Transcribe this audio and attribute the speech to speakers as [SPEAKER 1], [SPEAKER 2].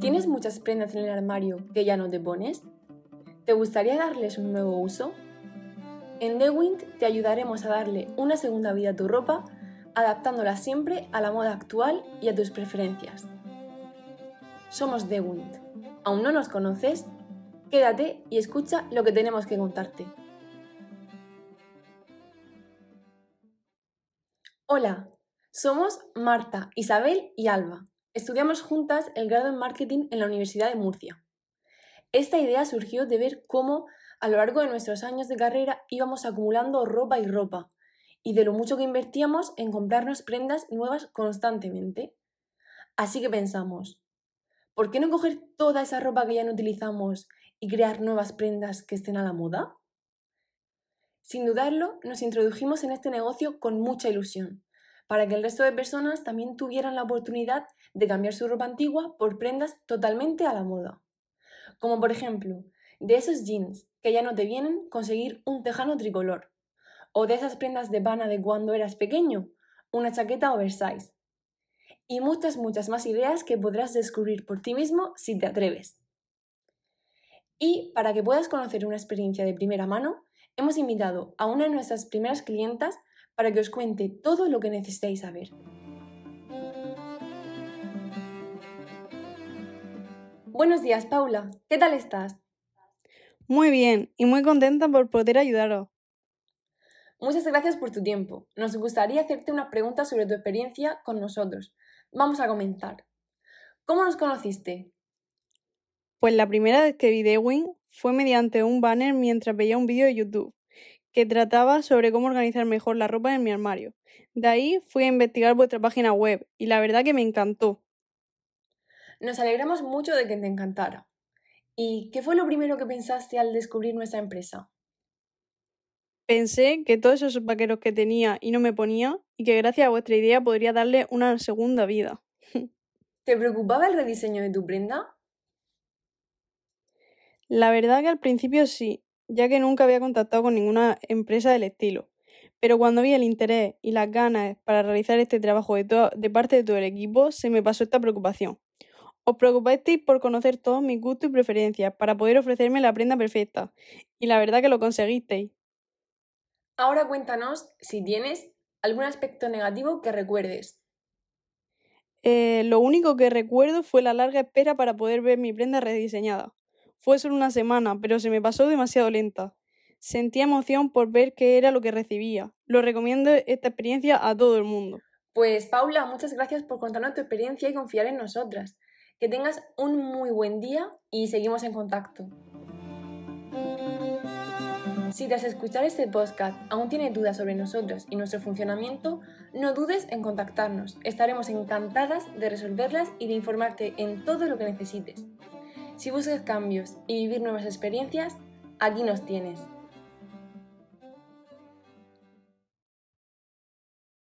[SPEAKER 1] ¿Tienes muchas prendas en el armario que ya no te pones? ¿Te gustaría darles un nuevo uso? En The te ayudaremos a darle una segunda vida a tu ropa, adaptándola siempre a la moda actual y a tus preferencias. Somos The Wind. ¿Aún no nos conoces? Quédate y escucha lo que tenemos que contarte. Hola, somos Marta, Isabel y Alba. Estudiamos juntas el grado en marketing en la Universidad de Murcia. Esta idea surgió de ver cómo a lo largo de nuestros años de carrera íbamos acumulando ropa y ropa, y de lo mucho que invertíamos en comprarnos prendas nuevas constantemente. Así que pensamos, ¿por qué no coger toda esa ropa que ya no utilizamos y crear nuevas prendas que estén a la moda? Sin dudarlo, nos introdujimos en este negocio con mucha ilusión, para que el resto de personas también tuvieran la oportunidad de cambiar su ropa antigua por prendas totalmente a la moda. Como por ejemplo, de esos jeans que ya no te vienen, conseguir un tejano tricolor. O de esas prendas de pana de cuando eras pequeño, una chaqueta oversize. Y muchas, muchas más ideas que podrás descubrir por ti mismo si te atreves. Y para que puedas conocer una experiencia de primera mano, hemos invitado a una de nuestras primeras clientas para que os cuente todo lo que necesitáis saber. Buenos días, Paula. ¿Qué tal estás?
[SPEAKER 2] Muy bien y muy contenta por poder ayudaros.
[SPEAKER 1] Muchas gracias por tu tiempo. Nos gustaría hacerte una pregunta sobre tu experiencia con nosotros. Vamos a comenzar. ¿Cómo nos conociste?
[SPEAKER 2] Pues la primera vez que vi Dewin fue mediante un banner mientras veía un vídeo de YouTube que trataba sobre cómo organizar mejor la ropa en mi armario. De ahí fui a investigar vuestra página web y la verdad que me encantó.
[SPEAKER 1] Nos alegramos mucho de que te encantara. ¿Y qué fue lo primero que pensaste al descubrir nuestra empresa?
[SPEAKER 2] Pensé que todos esos vaqueros que tenía y no me ponía, y que gracias a vuestra idea podría darle una segunda vida.
[SPEAKER 1] ¿Te preocupaba el rediseño de tu prenda?
[SPEAKER 2] La verdad que al principio sí, ya que nunca había contactado con ninguna empresa del estilo. Pero cuando vi el interés y las ganas para realizar este trabajo de, de parte de todo el equipo, se me pasó esta preocupación. Os preocupasteis por conocer todos mis gustos y preferencias para poder ofrecerme la prenda perfecta. Y la verdad que lo conseguisteis.
[SPEAKER 1] Ahora cuéntanos si tienes algún aspecto negativo que recuerdes.
[SPEAKER 2] Eh, lo único que recuerdo fue la larga espera para poder ver mi prenda rediseñada. Fue solo una semana, pero se me pasó demasiado lenta. Sentía emoción por ver qué era lo que recibía. Lo recomiendo esta experiencia a todo el mundo.
[SPEAKER 1] Pues Paula, muchas gracias por contarnos tu experiencia y confiar en nosotras. Que tengas un muy buen día y seguimos en contacto. Si tras escuchar este podcast aún tienes dudas sobre nosotros y nuestro funcionamiento, no dudes en contactarnos. Estaremos encantadas de resolverlas y de informarte en todo lo que necesites. Si buscas cambios y vivir nuevas experiencias, aquí nos tienes.